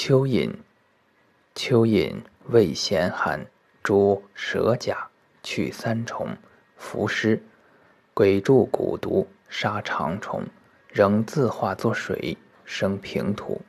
蚯蚓，蚯蚓味咸寒，诸蛇甲，去三虫，伏尸，鬼蛀蛊毒，杀长虫，仍自化作水，生平土。